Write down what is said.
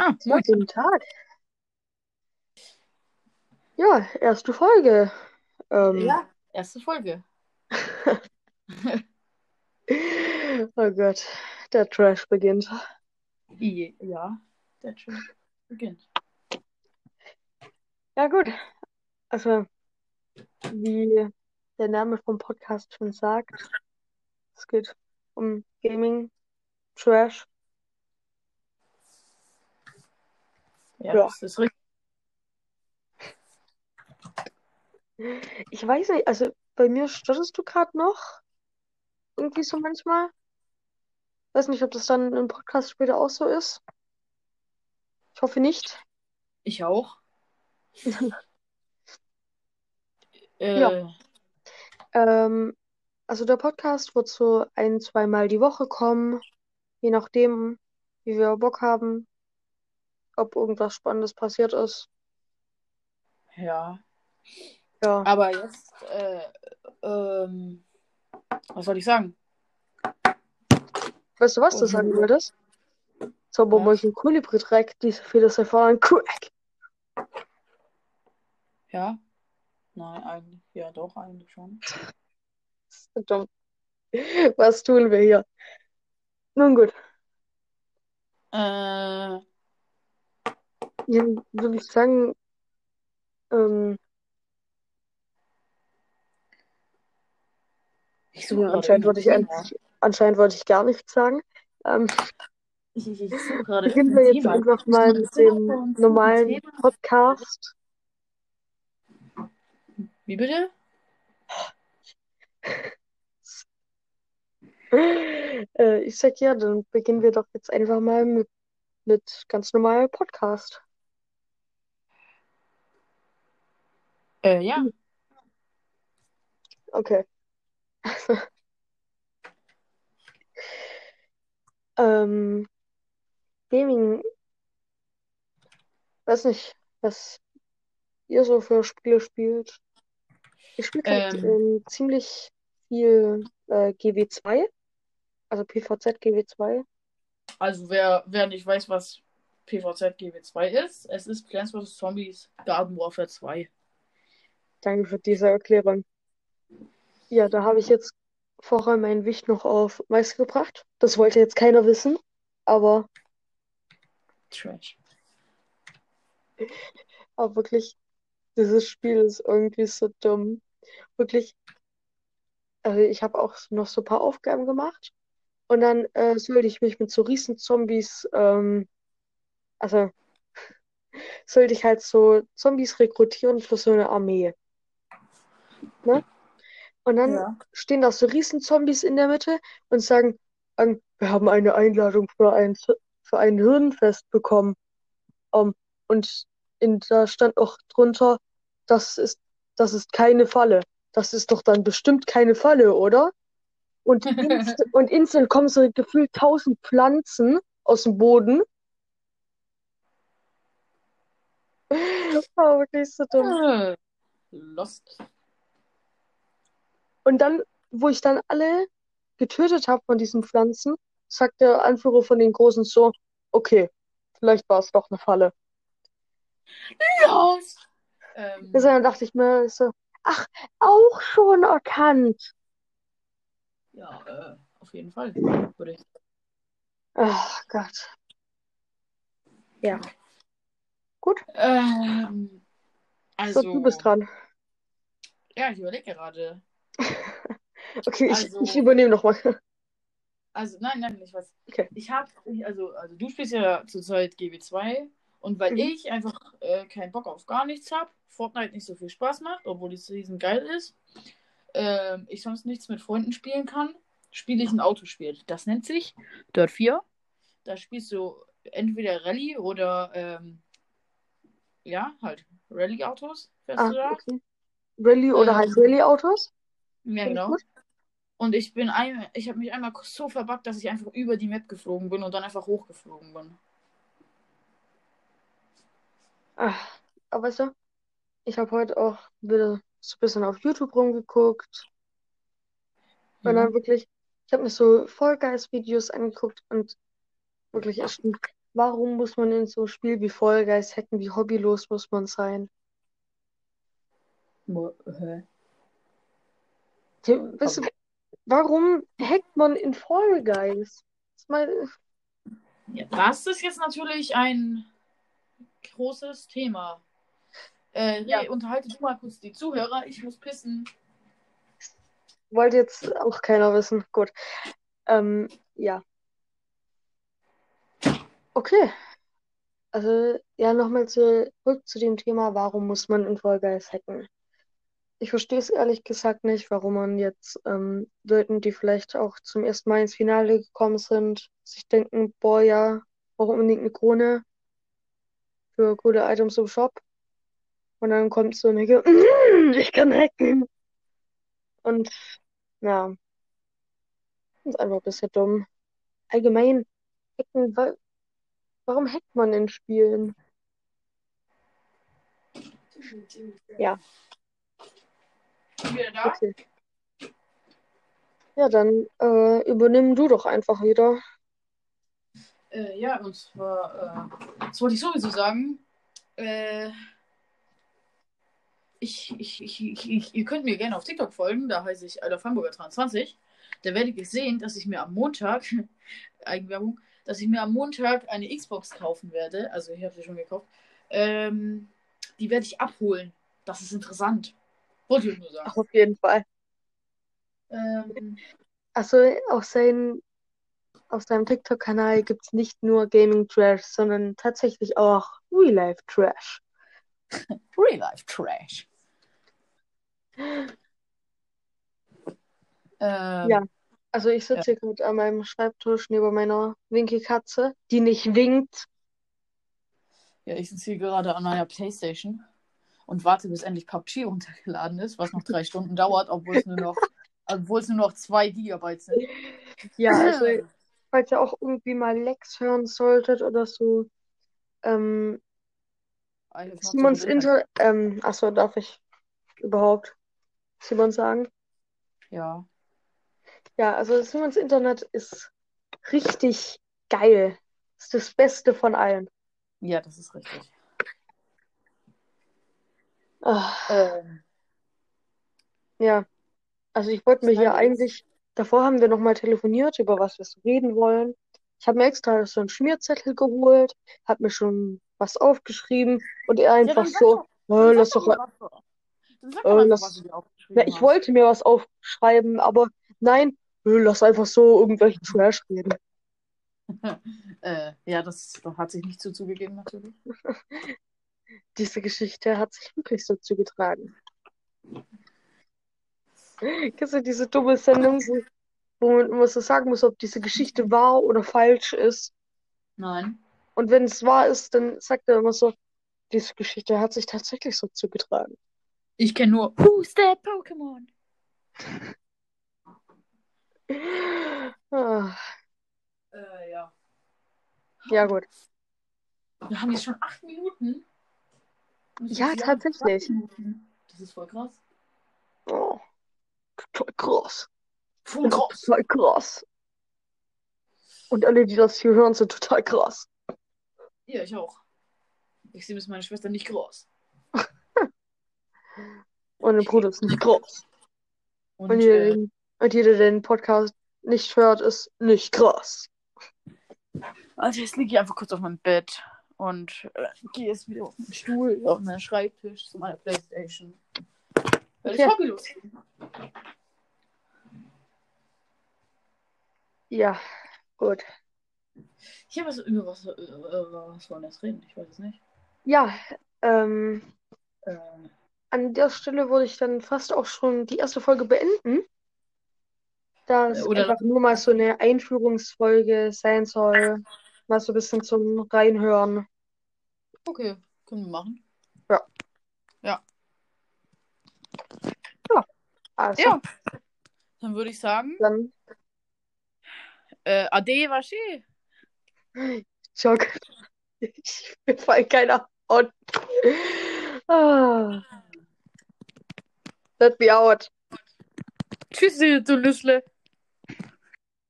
Ah, gut. guten Tag. Ja, erste Folge. Ähm, Ja, erste Folge. oh Gott, der Trash beginnt. Ja, der Trash beginnt. Ja, gut. Also, wie der Name vom Podcast schon sagt, es geht um Gaming, Trash. Ja, Ja. das ist richtig. Ich weiß nicht, also bei mir stotterst du gerade noch. Irgendwie so manchmal. Weiß nicht, ob das dann im Podcast später auch so ist. Ich hoffe nicht. Ich auch. Ja. Äh, Ähm, also der Podcast wird so ein, zweimal die Woche kommen, je nachdem, wie wir Bock haben, ob irgendwas Spannendes passiert ist. ja. Ja, Aber jetzt, äh, ähm, was soll ich sagen? weißt du, was du sagen wie- wolltest? Zaubermäulchen Kolibri-Dreck, diese Philosopher Crack. Ja? Nein, eigentlich, ja doch, eigentlich schon. Dumm. Was tun wir hier? Nun gut, Äh, dann würde ich sagen, ähm, ich suche anscheinend wollte ich, ein, anscheinend wollte ich gar nichts sagen. Ähm, Ich, ich, ich suche gerade beginnen wir jetzt Thema. einfach mal mit dem normalen Podcast. Wie bitte? Äh, ich sag ja, dann beginnen wir doch jetzt einfach mal mit, mit ganz normalem Podcast. Äh, ja. Okay. ähm, Gaming, weiß nicht, was ihr so für Spiele spielt. Ich spiele Ähm. ähm, ziemlich viel äh, GW2, also PVZ GW2. Also wer, wer nicht weiß, was PVZ GW2 ist, es ist Plants vs. Zombies Garden Warfare 2. Danke für diese Erklärung. Ja, da habe ich jetzt vorher mein Wicht noch auf Mais gebracht. Das wollte jetzt keiner wissen, aber, Trash. aber wirklich, dieses Spiel ist irgendwie so dumm. Wirklich, also ich habe auch noch so ein paar Aufgaben gemacht und dann äh, sollte ich mich mit so Riesenzombies, ähm, also sollte ich halt so Zombies rekrutieren für so eine Armee. Ne? Und dann Ja. stehen da so Riesenzombies in der Mitte und sagen, ähm, wir haben eine Einladung für ein, für ein Hirnfest bekommen. Ähm, und in, da stand auch drunter, das ist, das ist keine Falle. Das ist doch dann bestimmt keine Falle, oder? Und, inst und instant kommen so gefühlt tausend Pflanzen aus dem Boden. War wirklich so dumm. Äh, Lost. Und dann, wo ich dann alle getötet habe von diesen Pflanzen, sagt der Anführer von den Großen so, okay, vielleicht war es doch eine Falle. Lost! Ähm, Also dann dachte ich mir so, ach, auch schon erkannt. ja, äh, auf jeden Fall. Würde ich. Ach Gott. Ja. Gut, Ähm, so, also, du bist dran. ja, ich überlege gerade. Okay, ich, Also- ich übernehme nochmal. Also, nein, nein, ich weiß. Okay. Ich habe, also, also du spielst ja zurzeit GW2 und weil Mhm. ich einfach äh, keinen Bock auf gar nichts habe, Fortnite nicht so viel Spaß macht, obwohl die Season geil ist, ähm, ich sonst nichts mit Freunden spielen kann, spiele ich ein Autospiel. Das nennt sich Dirt 4. Da spielst du entweder Rallye oder, ähm, ja, halt Rallye-Autos, fährst Ah, du da. okay. Rallye oder Ähm, halt Rallye-Autos? Ja, ich genau. gut. Und ich bin ein, ich habe mich einmal so verbuggt, dass ich einfach über die Map geflogen bin und dann einfach hochgeflogen bin. Ach, aber weißt du, ich habe heute auch wieder so ein bisschen auf YouTube rumgeguckt. Und Ja. dann wirklich, ich habe mir so Fall Guys Videos angeguckt und wirklich, stimmt warum muss man in so einem Spiel wie Fall Guys hacken? Wie hobbylos muss man sein? Hä? Die, weißt du, warum hackt man in Fall Guys? Das mein, Ja, das ist jetzt natürlich ein großes Thema. Äh, Ja. unterhalte du mal kurz die Zuhörer. Ich muss pissen. wollte jetzt auch keiner wissen. Gut. Ähm, ja. Okay. Also, ja, nochmal zurück zu dem Thema, warum muss man in Fall Guys hacken? Ich verstehe es ehrlich gesagt nicht, warum man jetzt ähm, Leuten, die vielleicht auch zum ersten Mal ins Finale gekommen sind, sich denken, boah, ja, brauche unbedingt eine Krone für coole Items im Shop. Und dann kommt so eine, ich kann hacken. Und ja, ist einfach ein bisschen dumm. Allgemein, hacken, wa warum hackt man in Spielen? Ja, Wieder da? okay. Ja, dann äh, übernimm du doch einfach wieder. Äh, ja, und zwar, äh, das wollte ich sowieso sagen. Äh, ich, ich, ich, ich, ich, ihr könnt mir gerne auf TikTok folgen, da heiße ich Adolf Hamburger 23. Da werdet ihr sehen, dass ich mir am Montag, Eigenwerbung, dass ich mir am Montag eine Xbox kaufen werde. Also ich habe sie schon gekauft. Ähm, die werde ich abholen. Das ist interessant. Wollte ich nur sagen. Auf jeden Fall. Ähm, Also auf, sein, auf seinem TikTok-Kanal gibt es nicht nur Gaming-Trash, sondern tatsächlich auch Real-Life-Trash. Real Life Trash. Ähm, Ja. Also ich sitze hier gerade an meinem Schreibtisch neben meiner Winkelkatze, die nicht winkt. Ja, ich sitze hier gerade an meiner Playstation und warte, bis endlich PUBG runtergeladen ist, was noch drei Stunden dauert, obwohl es nur noch, obwohl es nur noch zwei Gigabyte sind. Ja, also falls ihr auch irgendwie mal Lex hören solltet oder so, ähm, Simons. Inter, ähm, achso, darf ich überhaupt Simon sagen? Ja. Ja, also Simons Internet ist richtig geil. Ist das Beste von allen. Ja, das ist richtig. Ah, Ähm, ja, also ich wollte mir hier eigentlich, davor haben wir nochmal telefoniert, über was wir so reden wollen. Ich habe mir extra so einen Schmierzettel geholt, habe mir schon was aufgeschrieben und er ja, einfach sag so, doch, "Oh, dann lass doch, mal Äh, lass- na, ich hast. wollte mir was aufschreiben, aber nein, äh, lass einfach so irgendwelchen Trash reden. Äh, ja, das, das hat sich nicht so zugegeben, natürlich. Diese Geschichte hat sich wirklich so zugetragen. Kennst du diese dumme Sendung, wo, wo man immer so sagen muss, ob diese Geschichte wahr oder falsch ist? Nein. Und wenn es wahr ist, dann sagt er immer so, diese Geschichte hat sich tatsächlich so zugetragen. Ich kenne nur Who's that Pokémon? Ah, Äh, ja. ja, gut. Wir haben jetzt schon acht Minuten. Ja, tatsächlich. 20 Minuten. Das ist voll krass. Oh, total krass. Voll krass. Total krass. Und alle, die das hier hören, sind total krass. Ja, ich auch. Ich sehe mit meiner Schwester nicht groß. Und der Bruder ist nicht krass. Und, Und jeder, äh, den, und jeder, der den Podcast nicht hört, ist nicht krass. also jetzt liege ich einfach kurz auf meinem Bett und äh, gehe jetzt wieder auf den Stuhl, auf meinen Schreibtisch zu meiner Playstation. Weil ich Okay. hobbylos bin. Ja, gut. Ich habe was über was, äh, was wollen wir jetzt reden? Ich weiß es nicht. Ja, ähm, Äh, an der Stelle würde ich dann fast auch schon die erste Folge beenden. Da es einfach nur mal so eine Einführungsfolge sein soll. Mal so ein bisschen zum Reinhören. okay, können wir machen. Also, Ja. Dann würde ich sagen, dann äh, Ade, Waschi. Schock. Ich mir fällt keiner. Ah. Let me out. Tschüssi, du Nüssle.